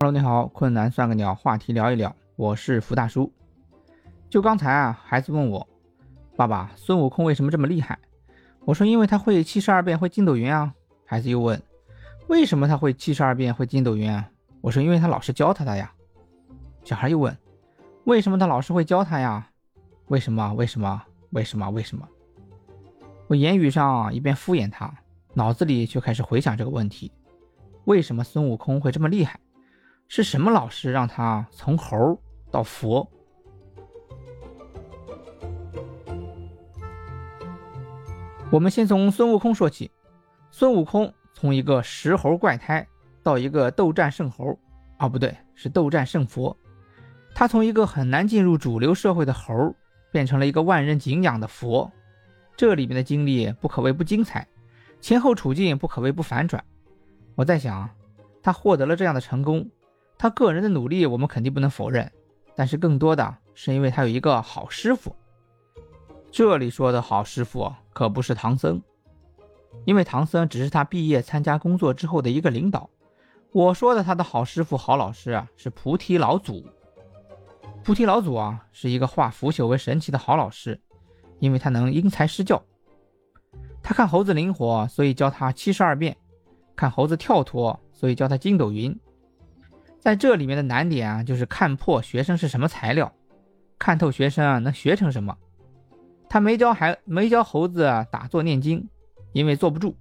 Hello，你好，困难算个鸟，话题聊一聊，我是福大叔。就刚才啊，孩子问我，爸爸，孙悟空为什么这么厉害？我说，因为他会七十二变，会筋斗云啊。孩子又问，为什么他会七十二变，会筋斗云啊？我说，因为他老师教他的呀。小孩又问，为什么他老师会教他呀？为什么？为什么？为什么？为什么？我言语上一边敷衍他，脑子里却开始回想这个问题：为什么孙悟空会这么厉害？是什么老师让他从猴到佛？我们先从孙悟空说起。孙悟空从一个石猴怪胎到一个斗战胜猴，啊，不对，是斗战胜佛。他从一个很难进入主流社会的猴，变成了一个万人敬仰的佛。这里面的经历不可谓不精彩，前后处境不可谓不反转。我在想，他获得了这样的成功。他个人的努力，我们肯定不能否认，但是更多的是因为他有一个好师傅。这里说的好师傅可不是唐僧，因为唐僧只是他毕业参加工作之后的一个领导。我说的他的好师傅、好老师啊，是菩提老祖。菩提老祖啊，是一个化腐朽为神奇的好老师，因为他能因材施教。他看猴子灵活，所以教他七十二变；看猴子跳脱，所以教他筋斗云。在这里面的难点啊，就是看破学生是什么材料，看透学生啊能学成什么。他没教孩没教猴子打坐念经，因为坐不住；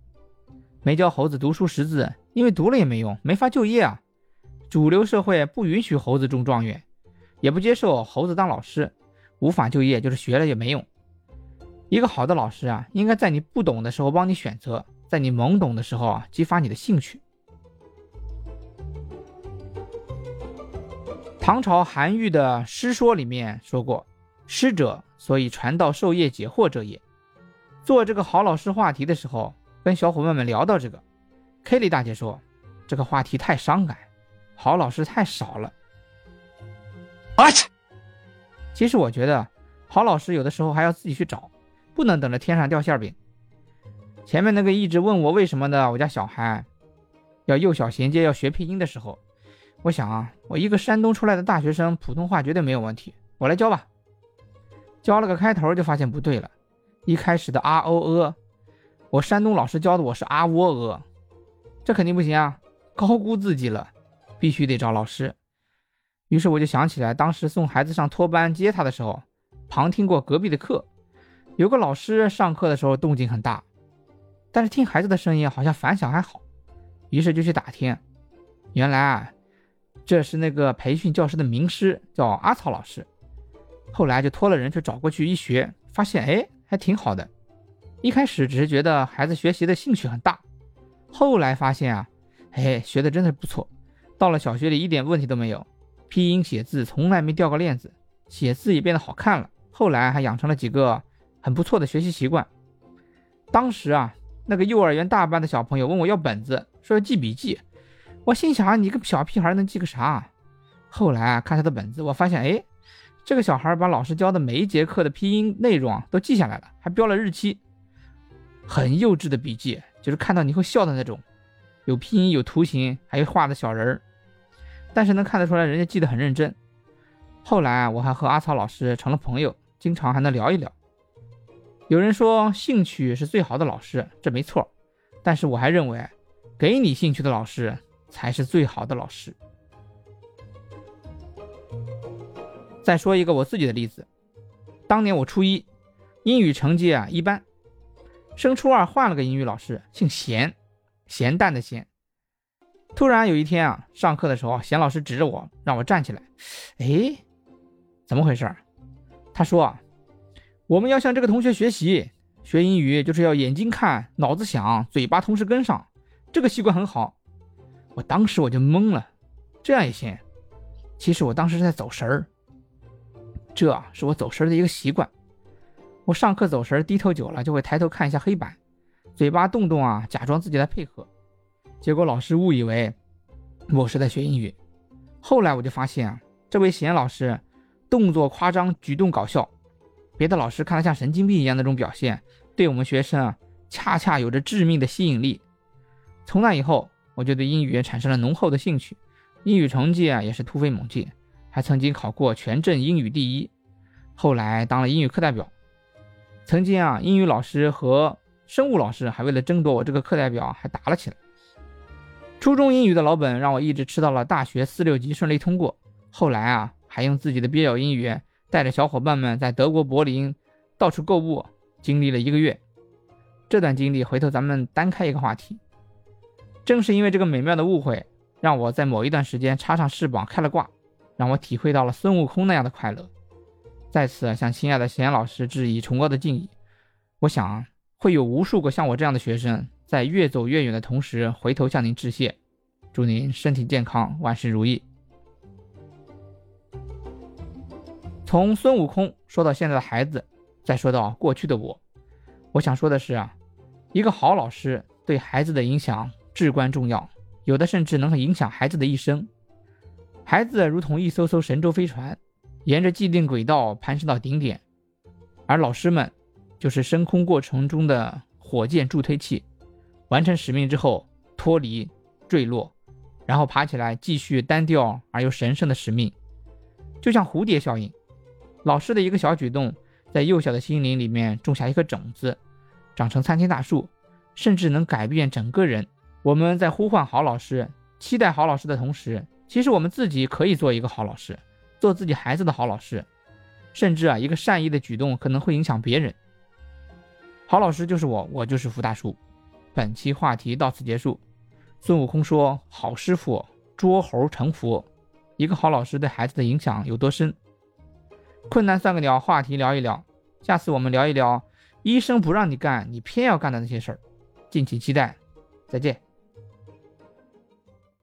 没教猴子读书识字，因为读了也没用，没法就业啊。主流社会不允许猴子中状元，也不接受猴子当老师，无法就业就是学了也没用。一个好的老师啊，应该在你不懂的时候帮你选择，在你懵懂的时候啊激发你的兴趣。唐朝韩愈的诗说里面说过：“师者，所以传道授业解惑者也。”做这个好老师话题的时候，跟小伙伴们聊到这个，Kelly 大姐说：“这个话题太伤感，好老师太少了。” What？其实我觉得，好老师有的时候还要自己去找，不能等着天上掉馅饼。前面那个一直问我为什么的我家小孩，要幼小衔接要学配音的时候。我想啊，我一个山东出来的大学生，普通话绝对没有问题，我来教吧。教了个开头就发现不对了，一开始的啊哦呃，我山东老师教的我是啊喔呃，这肯定不行啊，高估自己了，必须得找老师。于是我就想起来，当时送孩子上托班接他的时候，旁听过隔壁的课，有个老师上课的时候动静很大，但是听孩子的声音好像反响还好，于是就去打听，原来啊。这是那个培训教师的名师，叫阿草老师。后来就托了人去找过去一学，发现哎还挺好的。一开始只是觉得孩子学习的兴趣很大，后来发现啊，哎学的真的不错。到了小学里一点问题都没有，拼音写字从来没掉过链子，写字也变得好看了。后来还养成了几个很不错的学习习惯。当时啊，那个幼儿园大班的小朋友问我要本子，说要记笔记。我心想，你个小屁孩能记个啥？后来啊，看他的本子，我发现，哎，这个小孩把老师教的每一节课的拼音内容都记下来了，还标了日期。很幼稚的笔记，就是看到你会笑的那种，有拼音，有图形，还有画的小人儿。但是能看得出来，人家记得很认真。后来啊，我还和阿草老师成了朋友，经常还能聊一聊。有人说，兴趣是最好的老师，这没错。但是我还认为，给你兴趣的老师。才是最好的老师。再说一个我自己的例子，当年我初一，英语成绩啊一般，升初二换了个英语老师，姓咸，咸蛋的咸。突然有一天啊，上课的时候，咸老师指着我，让我站起来。哎，怎么回事？他说啊，我们要向这个同学学习，学英语就是要眼睛看，脑子想，嘴巴同时跟上，这个习惯很好。我当时我就懵了，这样也行？其实我当时是在走神儿，这是我走神儿的一个习惯。我上课走神儿，低头久了就会抬头看一下黑板，嘴巴动动啊，假装自己在配合。结果老师误以为我是在学英语。后来我就发现啊，这位贤老师动作夸张，举动搞笑，别的老师看他像神经病一样那种表现，对我们学生啊，恰恰有着致命的吸引力。从那以后。我就对英语产生了浓厚的兴趣，英语成绩啊也是突飞猛进，还曾经考过全镇英语第一，后来当了英语课代表。曾经啊，英语老师和生物老师还为了争夺我这个课代表还打了起来。初中英语的老本让我一直吃到了大学四六级顺利通过，后来啊，还用自己的蹩脚英语带着小伙伴们在德国柏林到处购物，经历了一个月。这段经历回头咱们单开一个话题。正是因为这个美妙的误会，让我在某一段时间插上翅膀开了挂，让我体会到了孙悟空那样的快乐。在此向亲爱的贤老师致以崇高的敬意。我想会有无数个像我这样的学生。在越走越远的同时，回头向您致谢，祝您身体健康，万事如意。从孙悟空说到现在的孩子，再说到过去的我，我想说的是啊，一个好老师对孩子的影响至关重要，有的甚至能影响孩子的一生。孩子如同一艘艘神舟飞船，沿着既定轨道攀升到顶点，而老师们就是升空过程中的火箭助推器。完成使命之后，脱离坠落，然后爬起来继续单调而又神圣的使命，就像蝴蝶效应。老师的一个小举动，在幼小的心灵里面种下一颗种子，长成参天大树，甚至能改变整个人。我们在呼唤好老师、期待好老师的同时，其实我们自己可以做一个好老师，做自己孩子的好老师，甚至啊，一个善意的举动可能会影响别人。好老师就是我，我就是福大叔。本期话题到此结束。孙悟空说：“好师傅捉猴成佛。”一个好老师对孩子的影响有多深？困难算个鸟，话题聊一聊。下次我们聊一聊医生不让你干，你偏要干的那些事儿。敬请期待。再见。